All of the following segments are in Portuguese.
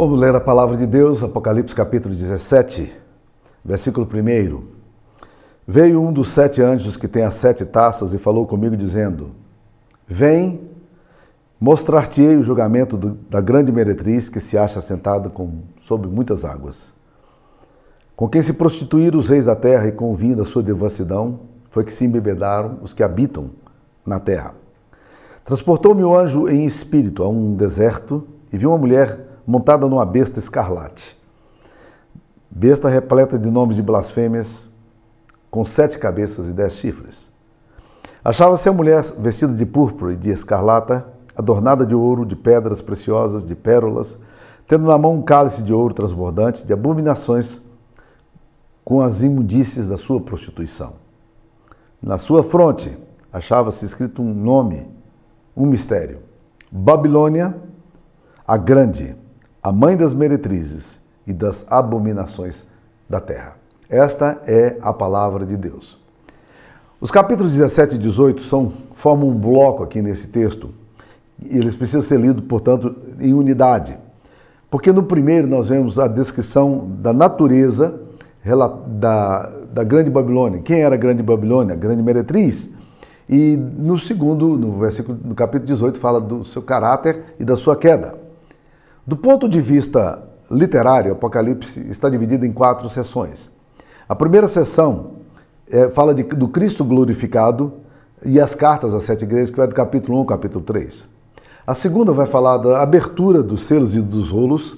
Vamos ler a palavra de Deus, Apocalipse capítulo 17, versículo 1. Veio um dos sete anjos que tem as sete taças e falou comigo, dizendo: Vem, mostrar-te-ei o julgamento do, da grande meretriz que se acha sentada com, sobre muitas águas. Com quem se prostituíram os reis da terra e com o vinho da sua devassidão, foi que se embebedaram os que habitam na terra. Transportou-me o anjo em espírito a um deserto e vi uma mulher montada numa besta escarlate. Besta repleta de nomes de blasfêmias, com sete cabeças e dez chifres. Achava-se a mulher vestida de púrpura e de escarlata, adornada de ouro, de pedras preciosas, de pérolas, tendo na mão um cálice de ouro transbordante, de abominações com as imundícies da sua prostituição. Na sua fronte achava-se escrito um nome, um mistério: Babilônia, a Grande, a mãe das meretrizes e das abominações da terra. Esta é a palavra de Deus. Os capítulos 17 e 18 são, formam um bloco aqui nesse texto. E eles precisam ser lidos, portanto, em unidade. Porque no primeiro nós vemos a descrição da natureza da, da Grande Babilônia. Quem era a Grande Babilônia? A Grande Meretriz. E no segundo, no versículo, no capítulo 18, fala do seu caráter e da sua queda. Do ponto de vista literário, Apocalipse está dividido em quatro sessões. A primeira sessão é, fala de, do Cristo glorificado e as cartas às sete igrejas, que vai do capítulo 1 ao capítulo 3. A segunda vai falar da abertura dos selos e dos rolos,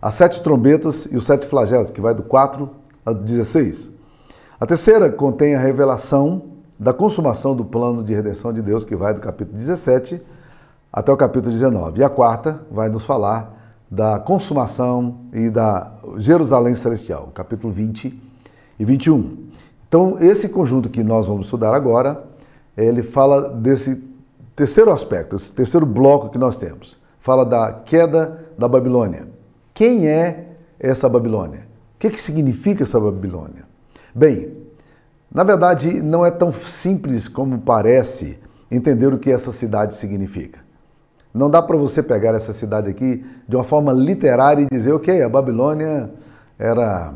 as sete trombetas e os sete flagelos, que vai do 4 ao 16. A terceira contém a revelação da consumação do plano de redenção de Deus, que vai do capítulo 17 até o capítulo 19. E a quarta vai nos falar da consumação e da Jerusalém Celestial, capítulo 20 e 21. Então, esse conjunto que nós vamos estudar agora, ele fala desse terceiro aspecto, esse terceiro bloco que nós temos. Fala da queda da Babilônia. Quem é essa Babilônia? O que, que significa essa Babilônia? Bem, na verdade, não é tão simples como parece entender o que essa cidade significa. Não dá para você pegar essa cidade aqui de uma forma literária e dizer, ok, a Babilônia era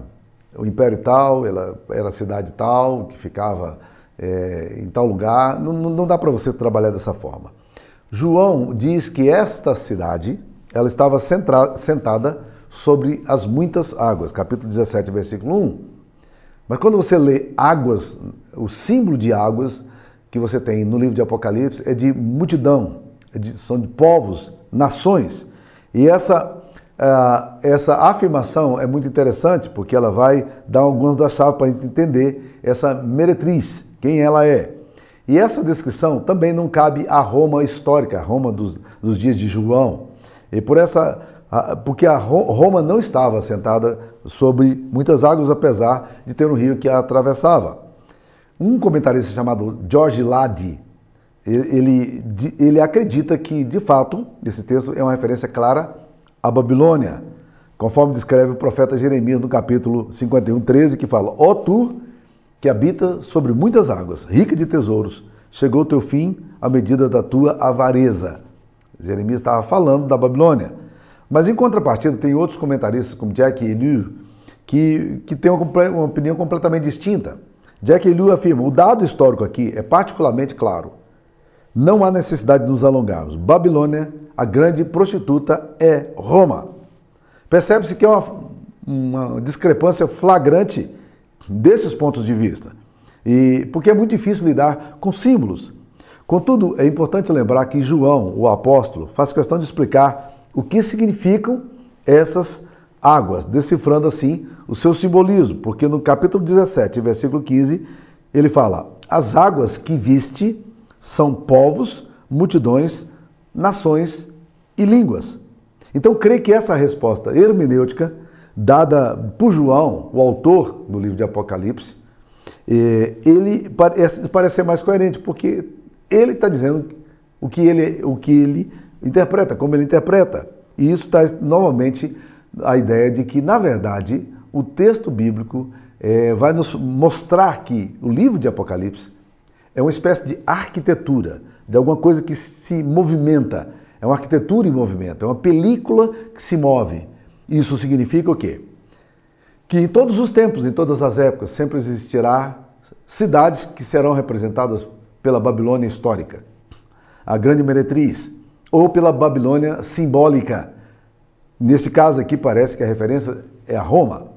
o império tal, ela era a cidade tal, que ficava é, em tal lugar. Não, não dá para você trabalhar dessa forma. João diz que esta cidade, ela estava centra, sentada sobre as muitas águas, capítulo 17, versículo 1. Mas quando você lê águas, o símbolo de águas que você tem no livro de Apocalipse é de multidão, de, são de povos, nações. E essa ah, essa afirmação é muito interessante porque ela vai dar algumas das chaves para a gente entender essa meretriz, quem ela é. E essa descrição também não cabe à Roma histórica, a Roma dos, dos dias de João. E por essa, porque a Roma não estava assentada sobre muitas águas, apesar de ter um rio que a atravessava. Um comentarista chamado George Lade, ele, ele acredita que, de fato, esse texto é uma referência clara a Babilônia, conforme descreve o profeta Jeremias no capítulo 51, 13, que fala: Ó tu que habita sobre muitas águas, rica de tesouros, chegou o teu fim à medida da tua avareza. Jeremias estava falando da Babilônia. Mas em contrapartida, tem outros comentaristas, como Jack Elu, que, que têm uma, uma opinião completamente distinta. Jack Elu afirma: o dado histórico aqui é particularmente claro. Não há necessidade de nos alongarmos. Babilônia a grande prostituta é Roma. Percebe-se que é uma, uma discrepância flagrante desses pontos de vista. E porque é muito difícil lidar com símbolos. Contudo, é importante lembrar que João, o apóstolo, faz questão de explicar o que significam essas águas, decifrando assim o seu simbolismo, porque no capítulo 17, versículo 15, ele fala: As águas que viste são povos, multidões, nações e línguas. Então, creio que essa resposta hermenêutica, dada por João, o autor do livro de Apocalipse, eh, ele parece ser mais coerente, porque ele está dizendo o que ele, o que ele interpreta, como ele interpreta. E isso traz novamente a ideia de que, na verdade, o texto bíblico é, vai nos mostrar que o livro de Apocalipse é uma espécie de arquitetura, de alguma coisa que se movimenta, é uma arquitetura em movimento, é uma película que se move. Isso significa o quê? Que em todos os tempos, em todas as épocas, sempre existirá cidades que serão representadas pela Babilônia histórica, a grande meretriz, ou pela Babilônia simbólica. Nesse caso aqui parece que a referência é a Roma.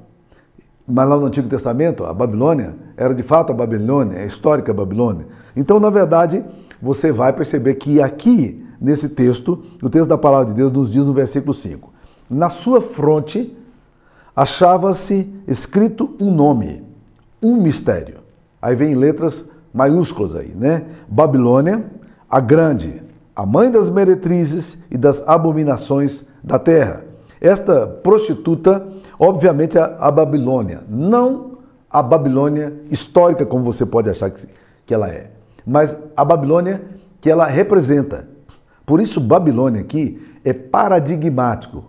Mas lá no Antigo Testamento, a Babilônia era de fato a Babilônia, a histórica Babilônia. Então, na verdade, você vai perceber que aqui, nesse texto, o texto da palavra de Deus nos diz no versículo 5: Na sua fronte achava-se escrito um nome, um mistério. Aí vem letras maiúsculas aí, né? Babilônia, a grande, a mãe das meretrizes e das abominações da terra. Esta prostituta, obviamente, é a Babilônia, não a Babilônia histórica, como você pode achar que, que ela é, mas a Babilônia que ela representa. Por isso, Babilônia aqui é paradigmático.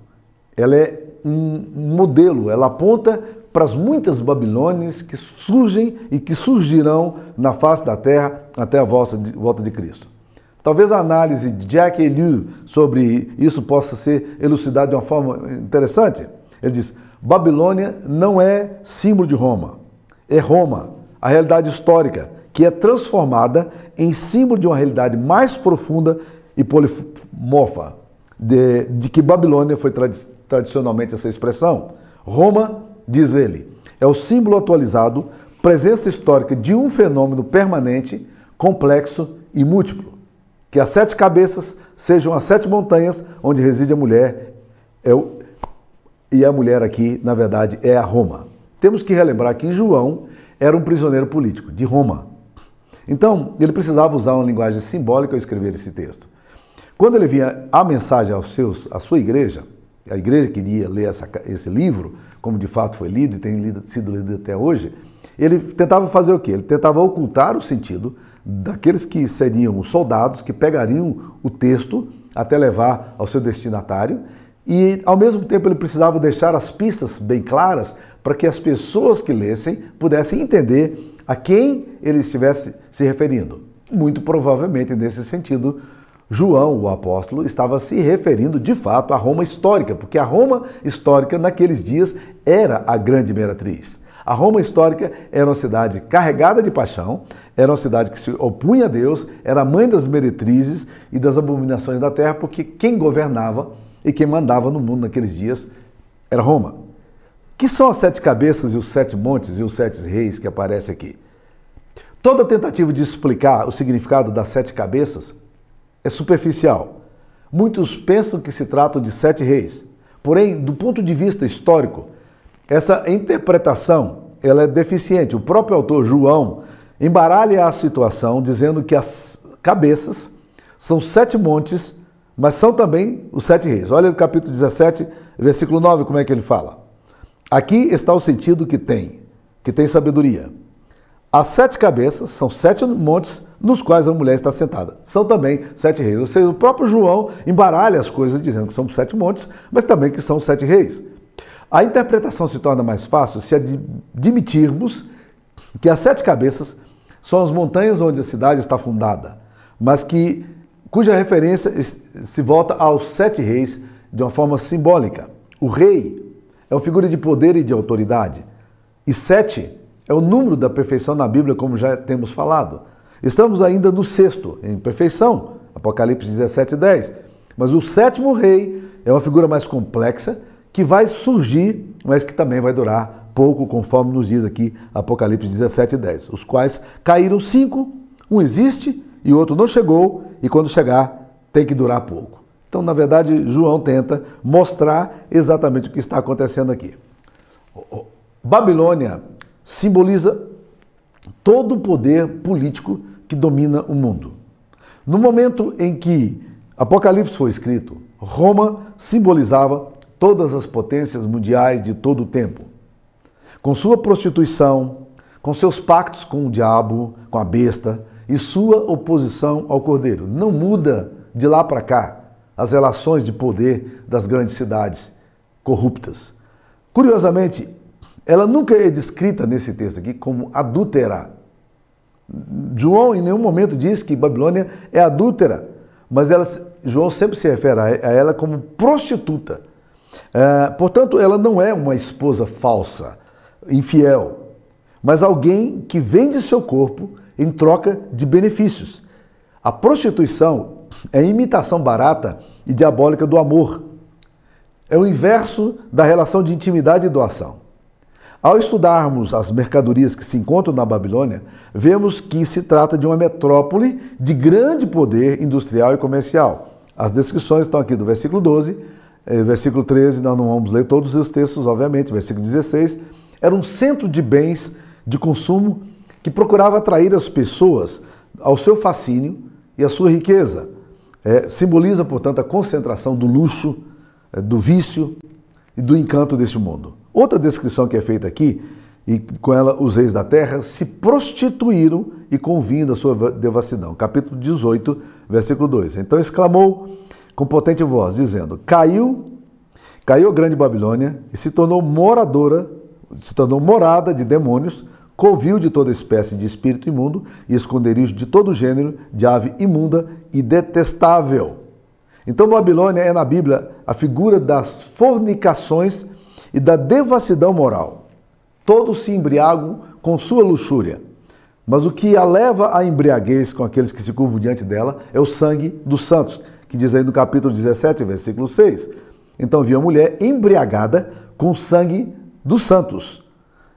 Ela é um modelo, ela aponta para as muitas Babilônias que surgem e que surgirão na face da terra até a volta de, volta de Cristo. Talvez a análise de Jack Eliu sobre isso possa ser elucidada de uma forma interessante. Ele diz: Babilônia não é símbolo de Roma, é Roma, a realidade histórica, que é transformada em símbolo de uma realidade mais profunda e polimorfa, de, de que Babilônia foi tradi tradicionalmente essa expressão. Roma, diz ele, é o símbolo atualizado, presença histórica de um fenômeno permanente, complexo e múltiplo que as sete cabeças sejam as sete montanhas onde reside a mulher. É o... E a mulher aqui, na verdade, é a Roma. Temos que relembrar que João era um prisioneiro político de Roma. Então, ele precisava usar uma linguagem simbólica ao escrever esse texto. Quando ele vinha a mensagem aos seus, à sua igreja, a igreja queria ler essa, esse livro, como de fato foi lido e tem lido, sido lido até hoje, ele tentava fazer o quê? Ele tentava ocultar o sentido daqueles que seriam os soldados que pegariam o texto até levar ao seu destinatário e ao mesmo tempo ele precisava deixar as pistas bem claras para que as pessoas que lessem pudessem entender a quem ele estivesse se referindo. Muito provavelmente nesse sentido, João, o apóstolo, estava se referindo de fato à Roma histórica, porque a Roma histórica naqueles dias era a grande meretriz. A Roma histórica era uma cidade carregada de paixão, era uma cidade que se opunha a Deus, era a mãe das meretrizes e das abominações da terra, porque quem governava e quem mandava no mundo naqueles dias era Roma. Que são as sete cabeças e os sete montes e os sete reis que aparecem aqui? Toda tentativa de explicar o significado das sete cabeças é superficial. Muitos pensam que se trata de sete reis. Porém, do ponto de vista histórico, essa interpretação ela é deficiente. O próprio autor João embaralha a situação dizendo que as cabeças são sete montes, mas são também os sete reis. Olha o capítulo 17, versículo 9, como é que ele fala. Aqui está o sentido que tem, que tem sabedoria. As sete cabeças são sete montes nos quais a mulher está sentada. São também sete reis. Ou seja, o próprio João embaralha as coisas dizendo que são sete montes, mas também que são sete reis. A interpretação se torna mais fácil se admitirmos que as sete cabeças são as montanhas onde a cidade está fundada, mas que cuja referência se volta aos sete reis de uma forma simbólica. O rei é uma figura de poder e de autoridade. E sete é o número da perfeição na Bíblia, como já temos falado. Estamos ainda no sexto, em perfeição, Apocalipse 17, 10. Mas o sétimo rei é uma figura mais complexa que vai surgir, mas que também vai durar pouco, conforme nos diz aqui Apocalipse 17 10. Os quais caíram cinco, um existe e o outro não chegou, e quando chegar tem que durar pouco. Então, na verdade, João tenta mostrar exatamente o que está acontecendo aqui. Babilônia simboliza todo o poder político que domina o mundo. No momento em que Apocalipse foi escrito, Roma simbolizava todas as potências mundiais de todo o tempo. Com sua prostituição, com seus pactos com o diabo, com a besta e sua oposição ao cordeiro. Não muda de lá para cá as relações de poder das grandes cidades corruptas. Curiosamente, ela nunca é descrita nesse texto aqui como adúltera. João em nenhum momento diz que Babilônia é adúltera, mas ela, João sempre se refere a ela como prostituta. É, portanto, ela não é uma esposa falsa, infiel, mas alguém que vende seu corpo em troca de benefícios. A prostituição é a imitação barata e diabólica do amor. É o inverso da relação de intimidade e doação. Ao estudarmos as mercadorias que se encontram na Babilônia, vemos que se trata de uma metrópole de grande poder industrial e comercial. As descrições estão aqui do versículo 12, eh, versículo 13, nós não vamos ler todos os textos, obviamente, versículo 16. Era um centro de bens de consumo que procurava atrair as pessoas ao seu fascínio e à sua riqueza. É, simboliza, portanto, a concentração do luxo, é, do vício e do encanto deste mundo. Outra descrição que é feita aqui, e com ela os reis da terra se prostituíram e convindo a sua devassidão. Capítulo 18, versículo 2. Então exclamou com potente voz, dizendo: Caiu, caiu a grande Babilônia e se tornou moradora, se tornou morada de demônios, covil de toda espécie de espírito imundo e esconderijo de todo gênero de ave imunda e detestável. Então, Babilônia é na Bíblia a figura das fornicações e da devassidão moral. Todos se embriagam com sua luxúria. Mas o que a leva à embriaguez com aqueles que se curvam diante dela é o sangue dos santos, que diz aí no capítulo 17, versículo 6. Então vi a mulher embriagada com o sangue dos santos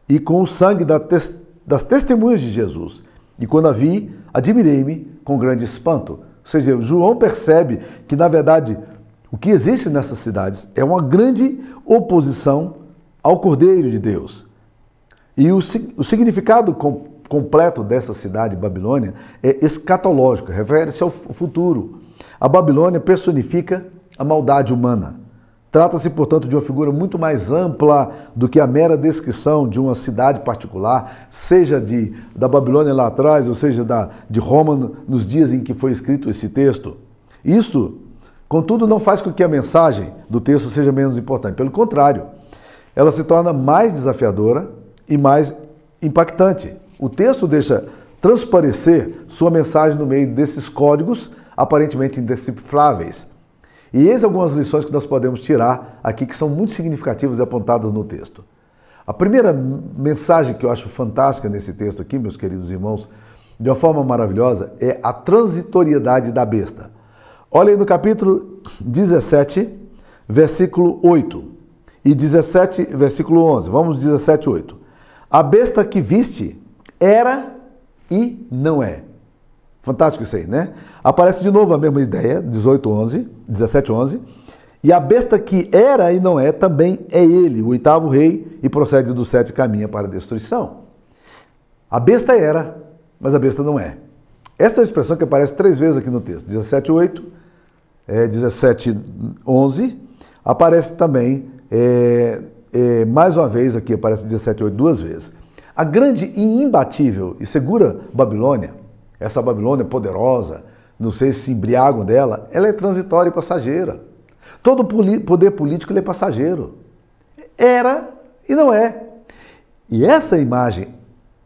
e com o sangue das testemunhas de Jesus. E quando a vi, admirei-me com grande espanto. Ou seja, João percebe que, na verdade, o que existe nessas cidades é uma grande oposição ao Cordeiro de Deus. E o, o significado com, completo dessa cidade, Babilônia, é escatológico, refere-se ao futuro. A Babilônia personifica a maldade humana. Trata-se, portanto, de uma figura muito mais ampla do que a mera descrição de uma cidade particular, seja de, da Babilônia lá atrás, ou seja, da, de Roma nos dias em que foi escrito esse texto. Isso, contudo, não faz com que a mensagem do texto seja menos importante. Pelo contrário, ela se torna mais desafiadora e mais impactante. O texto deixa transparecer sua mensagem no meio desses códigos aparentemente indecifráveis. E eis algumas lições que nós podemos tirar aqui que são muito significativas e apontadas no texto. A primeira mensagem que eu acho fantástica nesse texto aqui, meus queridos irmãos, de uma forma maravilhosa, é a transitoriedade da besta. Olha aí no capítulo 17, versículo 8 e 17, versículo 11. Vamos 17, 8. A besta que viste era e não é. Fantástico isso aí, né? Aparece de novo a mesma ideia, 18, 11, 17, 11. E a besta que era e não é, também é ele, o oitavo rei, e procede do sete caminha para a destruição. A besta era, mas a besta não é. Essa é uma expressão que aparece três vezes aqui no texto. 17, 8, é, 17, 11. Aparece também, é, é, mais uma vez aqui, aparece 17, 8 duas vezes. A grande e imbatível e segura Babilônia, essa Babilônia poderosa, não sei se embriagam dela, ela é transitória e passageira. Todo poder político é passageiro. Era e não é. E essa imagem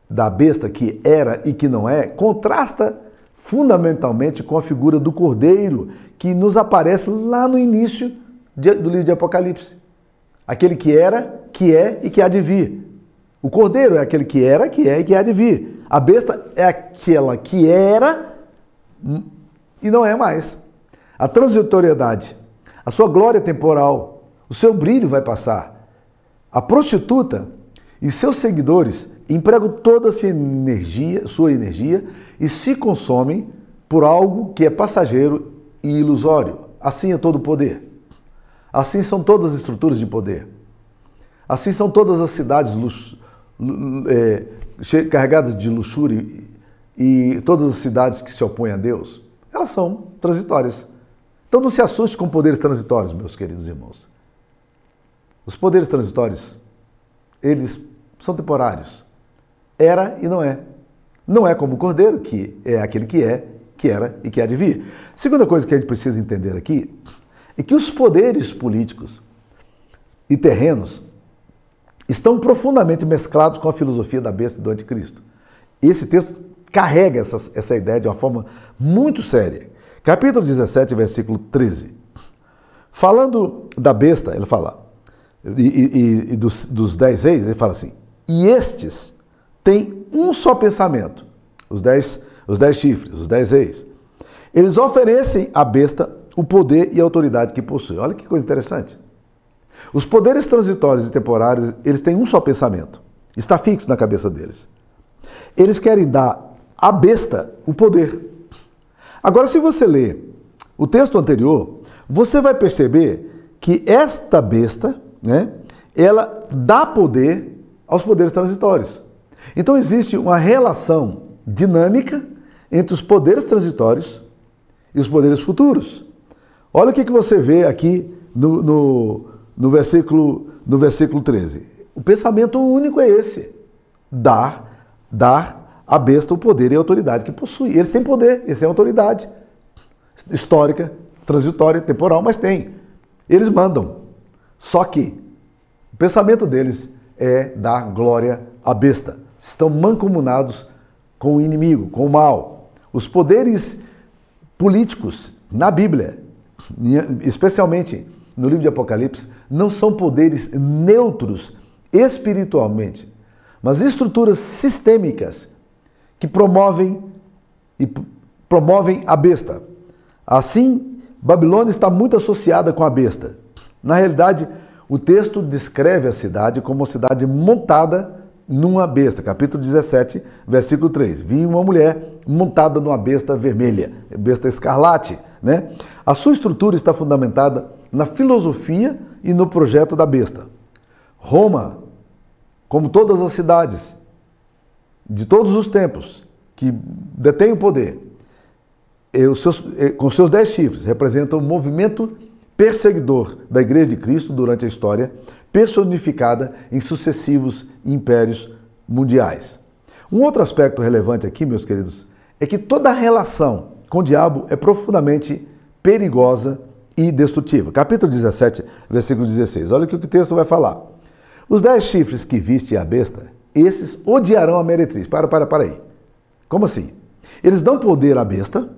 da besta que era e que não é contrasta fundamentalmente com a figura do cordeiro que nos aparece lá no início do livro de Apocalipse. Aquele que era, que é e que há de vir. O cordeiro é aquele que era, que é e que há de vir. A besta é aquela que era e não é mais. A transitoriedade, a sua glória temporal, o seu brilho vai passar. A prostituta e seus seguidores empregam toda a sua energia, sua energia e se consomem por algo que é passageiro e ilusório. Assim é todo o poder. Assim são todas as estruturas de poder. Assim são todas as cidades é, carregadas de luxúria e todas as cidades que se opõem a Deus elas são transitórias. Então não se assuste com poderes transitórios, meus queridos irmãos. Os poderes transitórios, eles são temporários. Era e não é. Não é como o cordeiro, que é aquele que é, que era e que há de vir. Segunda coisa que a gente precisa entender aqui é que os poderes políticos e terrenos estão profundamente mesclados com a filosofia da besta do anticristo. Esse texto carrega essa, essa ideia de uma forma muito séria. Capítulo 17, versículo 13. Falando da besta, ele fala: e, e, e dos, dos dez reis, ele fala assim: e estes têm um só pensamento, os dez, os dez chifres, os dez reis. Eles oferecem à besta o poder e a autoridade que possui. Olha que coisa interessante. Os poderes transitórios e temporários, eles têm um só pensamento. Está fixo na cabeça deles. Eles querem dar à besta o poder. Agora, se você ler o texto anterior, você vai perceber que esta besta, né, ela dá poder aos poderes transitórios. Então existe uma relação dinâmica entre os poderes transitórios e os poderes futuros. Olha o que, que você vê aqui no, no, no, versículo, no versículo 13. O pensamento único é esse: dar, dar à besta o poder e a autoridade que possui. Eles têm poder, eles têm autoridade histórica, transitória, temporal, mas tem. Eles mandam. Só que o pensamento deles é dar glória à besta. Estão mancomunados com o inimigo, com o mal. Os poderes políticos na Bíblia, especialmente no livro de Apocalipse, não são poderes neutros espiritualmente, mas estruturas sistêmicas que promovem e promovem a besta. Assim, Babilônia está muito associada com a besta. Na realidade, o texto descreve a cidade como uma cidade montada numa besta. Capítulo 17, versículo 3. Vi uma mulher montada numa besta vermelha, besta escarlate. Né? A sua estrutura está fundamentada na filosofia e no projeto da besta. Roma, como todas as cidades de todos os tempos que detêm o poder, seus, com seus dez chifres, representa o movimento perseguidor da Igreja de Cristo durante a história, personificada em sucessivos impérios mundiais. Um outro aspecto relevante aqui, meus queridos, é que toda relação com o diabo é profundamente perigosa e destrutiva. Capítulo 17, versículo 16. Olha o que o texto vai falar. Os dez chifres que viste a besta, esses odiarão a meretriz. Para, para, para aí. Como assim? Eles dão poder à besta,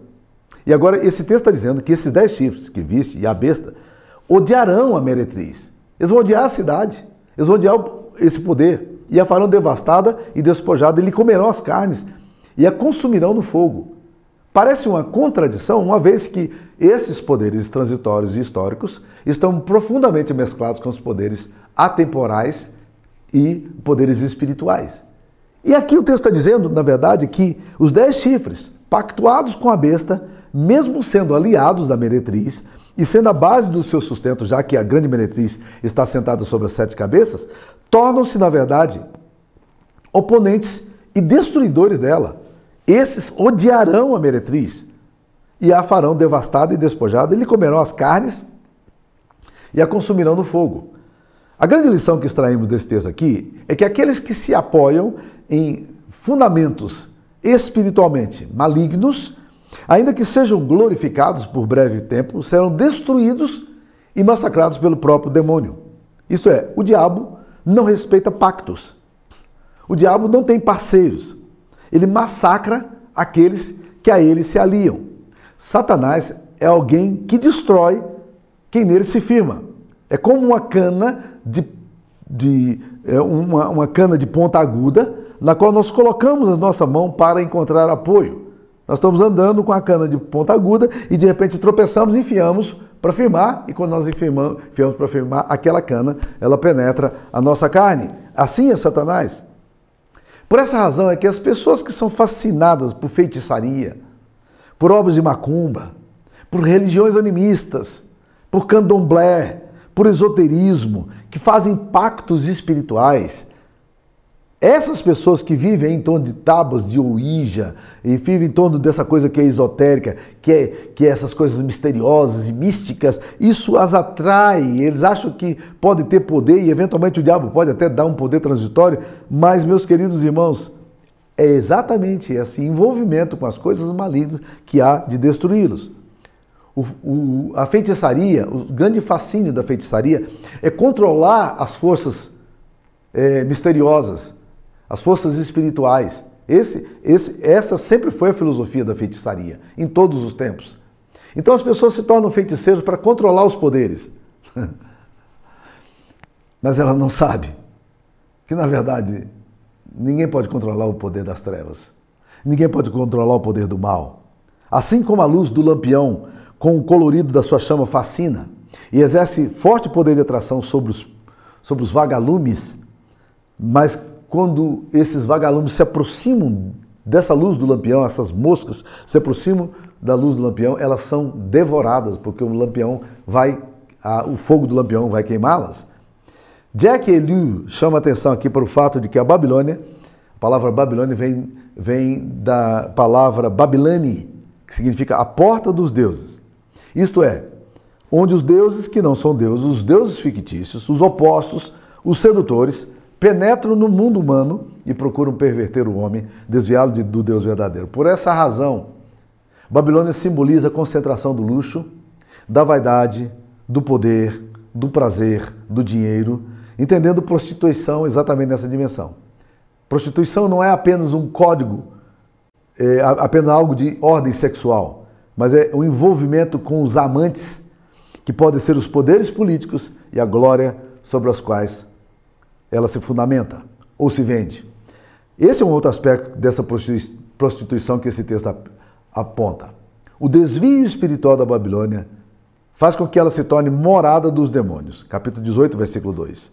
e agora esse texto está dizendo que esses dez chifres que viste e a besta odiarão a meretriz. Eles vão odiar a cidade, eles vão odiar esse poder, e a farão devastada e despojada, e lhe comerão as carnes, e a consumirão no fogo. Parece uma contradição, uma vez que esses poderes transitórios e históricos estão profundamente mesclados com os poderes atemporais e poderes espirituais. E aqui o texto está dizendo, na verdade, que os dez chifres, pactuados com a besta, mesmo sendo aliados da meretriz e sendo a base do seu sustento, já que a grande meretriz está sentada sobre as sete cabeças, tornam-se, na verdade, oponentes e destruidores dela. Esses odiarão a meretriz e a farão devastada e despojada, e lhe comerão as carnes e a consumirão no fogo. A grande lição que extraímos desse texto aqui é que aqueles que se apoiam em fundamentos espiritualmente malignos ainda que sejam glorificados por breve tempo, serão destruídos e massacrados pelo próprio demônio. Isto é, o diabo não respeita pactos. O diabo não tem parceiros. Ele massacra aqueles que a ele se aliam. Satanás é alguém que destrói quem nele se firma. É como uma cana de, de é uma, uma cana de ponta aguda na qual nós colocamos a nossa mão para encontrar apoio. Nós estamos andando com a cana de ponta aguda e de repente tropeçamos e enfiamos para firmar, e quando nós enfiamos, enfiamos para firmar aquela cana, ela penetra a nossa carne. Assim é Satanás. Por essa razão é que as pessoas que são fascinadas por feitiçaria, por obras de macumba, por religiões animistas, por candomblé, por esoterismo, que fazem pactos espirituais, essas pessoas que vivem em torno de tábuas de Ouija e vivem em torno dessa coisa que é esotérica, que é, que é essas coisas misteriosas e místicas, isso as atrai. Eles acham que pode ter poder e eventualmente o diabo pode até dar um poder transitório, mas, meus queridos irmãos, é exatamente esse envolvimento com as coisas malignas que há de destruí-los. O, o, a feitiçaria, o grande fascínio da feitiçaria é controlar as forças é, misteriosas as forças espirituais. Esse, esse, essa sempre foi a filosofia da feitiçaria, em todos os tempos. Então as pessoas se tornam feiticeiros para controlar os poderes. Mas ela não sabe que, na verdade, ninguém pode controlar o poder das trevas. Ninguém pode controlar o poder do mal. Assim como a luz do lampião, com o colorido da sua chama, fascina e exerce forte poder de atração sobre os, sobre os vagalumes, mas quando esses vagalumes se aproximam dessa luz do lampião, essas moscas se aproximam da luz do lampião, elas são devoradas, porque o lampião vai, a, o fogo do lampião vai queimá-las. Jack Eliu chama atenção aqui para o fato de que a Babilônia, a palavra Babilônia vem, vem da palavra Babilani, que significa a porta dos deuses. Isto é, onde os deuses que não são deuses, os deuses fictícios, os opostos, os sedutores, penetram no mundo humano e procuram perverter o homem, desviá-lo do Deus verdadeiro. Por essa razão, Babilônia simboliza a concentração do luxo, da vaidade, do poder, do prazer, do dinheiro, entendendo prostituição exatamente nessa dimensão. Prostituição não é apenas um código, é apenas algo de ordem sexual, mas é o envolvimento com os amantes, que podem ser os poderes políticos e a glória sobre as quais ela se fundamenta ou se vende. Esse é um outro aspecto dessa prostituição que esse texto aponta. O desvio espiritual da Babilônia faz com que ela se torne morada dos demônios. Capítulo 18, versículo 2.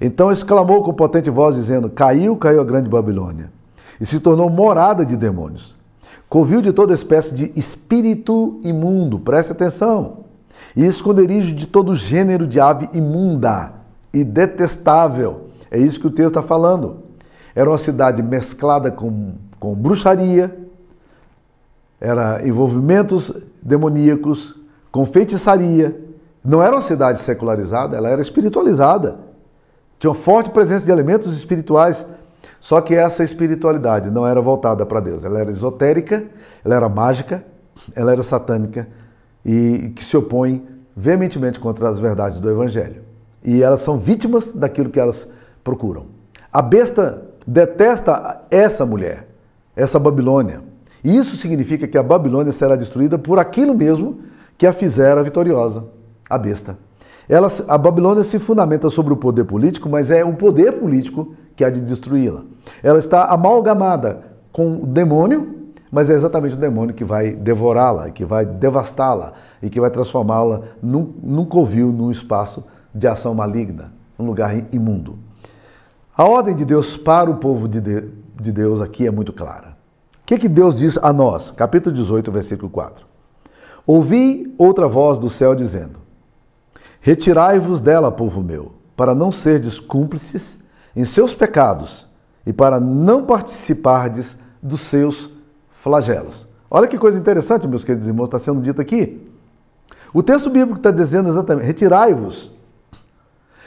Então exclamou com potente voz, dizendo: Caiu, caiu a grande Babilônia, e se tornou morada de demônios. Covil de toda espécie de espírito imundo, preste atenção, e esconderijo de todo gênero de ave imunda e detestável é isso que o texto está falando. Era uma cidade mesclada com, com bruxaria, era envolvimentos demoníacos, com feitiçaria. Não era uma cidade secularizada, ela era espiritualizada. Tinha uma forte presença de elementos espirituais. Só que essa espiritualidade não era voltada para Deus. Ela era esotérica, ela era mágica, ela era satânica e que se opõe veementemente contra as verdades do Evangelho. E elas são vítimas daquilo que elas procuram. A besta detesta essa mulher, essa Babilônia. E isso significa que a Babilônia será destruída por aquilo mesmo que a fizera vitoriosa, a besta. Ela, a Babilônia se fundamenta sobre o poder político, mas é o poder político que há de destruí-la. Ela está amalgamada com o demônio, mas é exatamente o demônio que vai devorá-la, que vai devastá-la e que vai transformá-la num, num covil, num espaço de ação maligna, um lugar imundo. A ordem de Deus para o povo de, de Deus aqui é muito clara. O que, que Deus diz a nós? Capítulo 18, versículo 4. Ouvi outra voz do céu dizendo: Retirai-vos dela, povo meu, para não serdes cúmplices em seus pecados e para não participardes dos seus flagelos. Olha que coisa interessante, meus queridos irmãos, está sendo dito aqui. O texto bíblico está dizendo exatamente: retirai-vos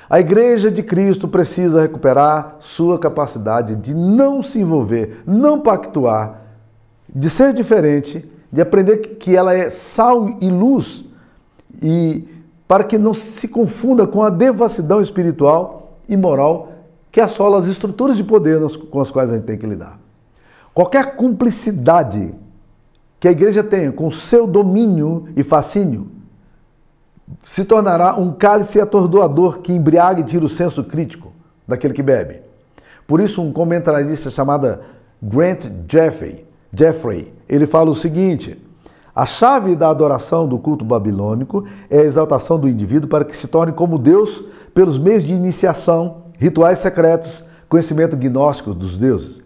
a Igreja de Cristo precisa recuperar sua capacidade de não se envolver, não pactuar, de ser diferente, de aprender que ela é sal e luz e para que não se confunda com a devassidão espiritual e moral que assola as estruturas de poder com as quais a gente tem que lidar. Qualquer cumplicidade que a igreja tenha com seu domínio e fascínio se tornará um cálice atordoador que embriaga e tira o senso crítico daquele que bebe. Por isso, um comentarista chamado Grant Jeffrey, Jeffrey, ele fala o seguinte: a chave da adoração do culto babilônico é a exaltação do indivíduo para que se torne como Deus pelos meios de iniciação, rituais secretos, conhecimento gnóstico dos deuses.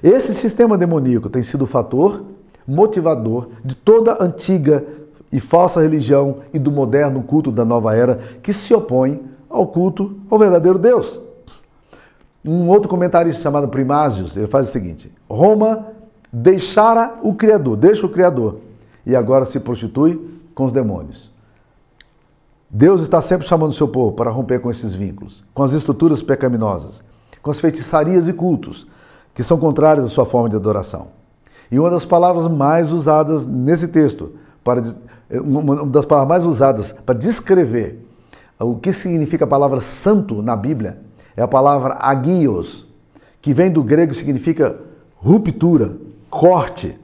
Esse sistema demoníaco tem sido o fator motivador de toda a antiga e falsa religião e do moderno culto da nova era que se opõe ao culto ao verdadeiro Deus. Um outro comentarista chamado Primásios, ele faz o seguinte: Roma deixara o Criador, deixa o Criador, e agora se prostitui com os demônios. Deus está sempre chamando o seu povo para romper com esses vínculos, com as estruturas pecaminosas, com as feitiçarias e cultos que são contrários à sua forma de adoração. E uma das palavras mais usadas nesse texto para é uma das palavras mais usadas para descrever o que significa a palavra santo na Bíblia é a palavra agios, que vem do grego e significa ruptura, corte,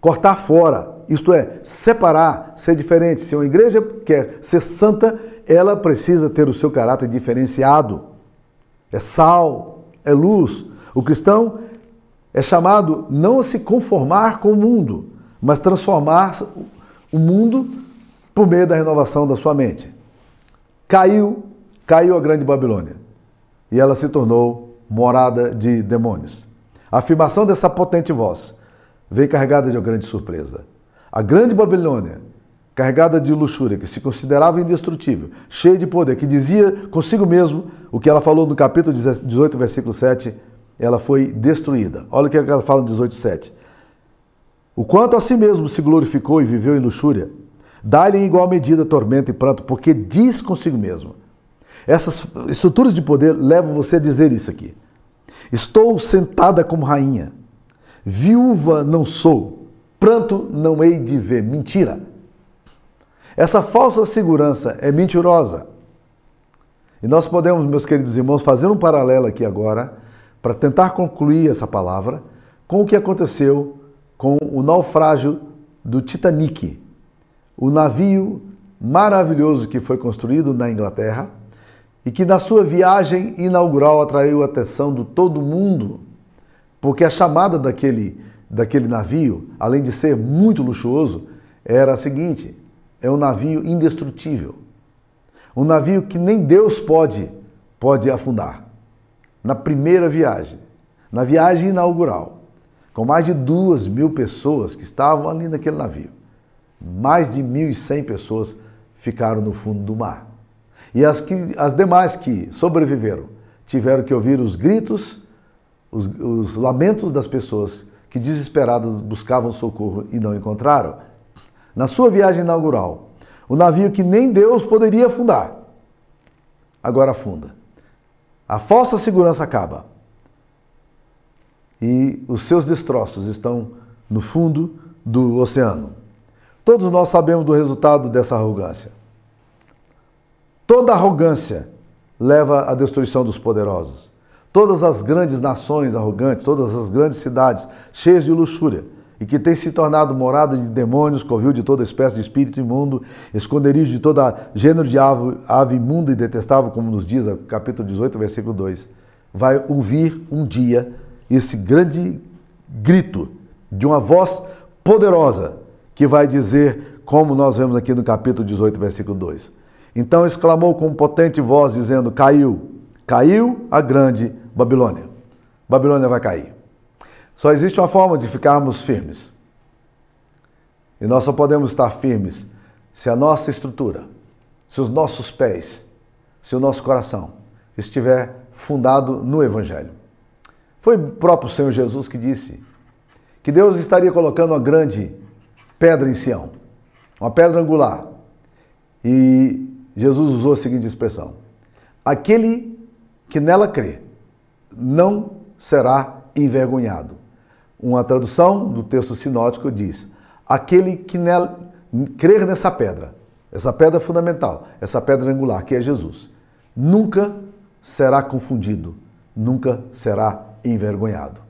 cortar fora, isto é, separar, ser diferente. Se uma igreja quer ser santa, ela precisa ter o seu caráter diferenciado. é sal, é luz. O cristão é chamado não a se conformar com o mundo, mas transformar o mundo por meio da renovação da sua mente. Caiu, caiu a grande Babilônia e ela se tornou morada de demônios. A afirmação dessa potente voz veio carregada de uma grande surpresa. A grande Babilônia, carregada de luxúria, que se considerava indestrutível, cheia de poder, que dizia consigo mesmo o que ela falou no capítulo 18, versículo 7, ela foi destruída. Olha o que ela fala no 18, 7. O quanto a si mesmo se glorificou e viveu em luxúria, dá-lhe em igual medida tormento e pranto, porque diz consigo mesmo. Essas estruturas de poder levam você a dizer isso aqui. Estou sentada como rainha, viúva não sou, pranto não hei de ver. Mentira. Essa falsa segurança é mentirosa. E nós podemos, meus queridos irmãos, fazer um paralelo aqui agora para tentar concluir essa palavra com o que aconteceu com o naufrágio do Titanic, o navio maravilhoso que foi construído na Inglaterra e que na sua viagem inaugural atraiu a atenção de todo mundo, porque a chamada daquele, daquele navio, além de ser muito luxuoso, era a seguinte: é um navio indestrutível. Um navio que nem Deus pode, pode afundar. Na primeira viagem, na viagem inaugural, com mais de duas mil pessoas que estavam ali naquele navio. Mais de 1.100 pessoas ficaram no fundo do mar. E as, que, as demais que sobreviveram tiveram que ouvir os gritos, os, os lamentos das pessoas que desesperadas buscavam socorro e não encontraram. Na sua viagem inaugural, o navio que nem Deus poderia afundar, agora afunda. A falsa segurança acaba e os seus destroços estão no fundo do oceano. Todos nós sabemos do resultado dessa arrogância. Toda arrogância leva à destruição dos poderosos. Todas as grandes nações arrogantes, todas as grandes cidades cheias de luxúria e que têm se tornado morada de demônios, covil de toda espécie de espírito imundo, esconderijo de toda gênero de ave, ave imunda e detestável, como nos diz o capítulo 18, versículo 2, vai ouvir um dia esse grande grito de uma voz poderosa que vai dizer, como nós vemos aqui no capítulo 18, versículo 2. Então exclamou com potente voz, dizendo: Caiu, caiu a grande Babilônia. Babilônia vai cair. Só existe uma forma de ficarmos firmes. E nós só podemos estar firmes se a nossa estrutura, se os nossos pés, se o nosso coração estiver fundado no Evangelho. Foi o próprio Senhor Jesus que disse que Deus estaria colocando uma grande pedra em Sião, uma pedra angular. E Jesus usou a seguinte expressão: Aquele que nela crê não será envergonhado. Uma tradução do texto sinótico diz: Aquele que nela, crer nessa pedra, essa pedra fundamental, essa pedra angular, que é Jesus, nunca será confundido, nunca será envergonhado.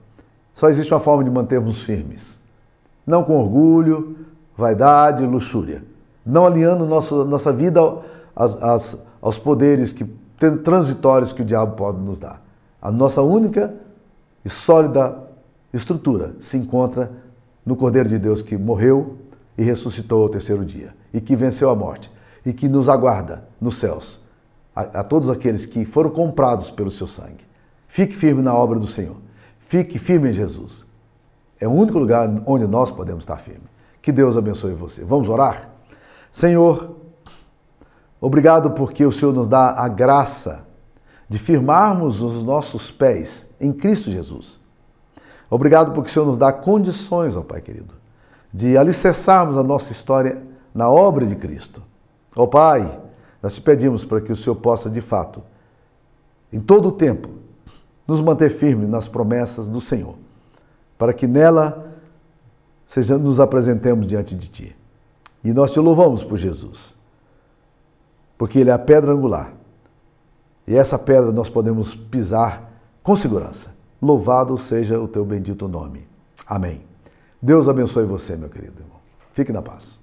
Só existe uma forma de mantermos firmes. Não com orgulho, vaidade, luxúria. Não alinhando nossa, nossa vida aos poderes que, transitórios que o diabo pode nos dar. A nossa única e sólida estrutura se encontra no Cordeiro de Deus que morreu e ressuscitou ao terceiro dia e que venceu a morte e que nos aguarda nos céus a, a todos aqueles que foram comprados pelo seu sangue. Fique firme na obra do Senhor. Fique firme em Jesus. É o único lugar onde nós podemos estar firmes. Que Deus abençoe você. Vamos orar? Senhor, obrigado porque o Senhor nos dá a graça de firmarmos os nossos pés em Cristo Jesus. Obrigado porque o Senhor nos dá condições, ó Pai querido, de alicerçarmos a nossa história na obra de Cristo. Ó Pai, nós te pedimos para que o Senhor possa, de fato, em todo o tempo, nos manter firmes nas promessas do Senhor, para que nela seja, nos apresentemos diante de Ti. E nós te louvamos por Jesus, porque Ele é a pedra angular. E essa pedra nós podemos pisar com segurança. Louvado seja o teu bendito nome. Amém. Deus abençoe você, meu querido irmão. Fique na paz.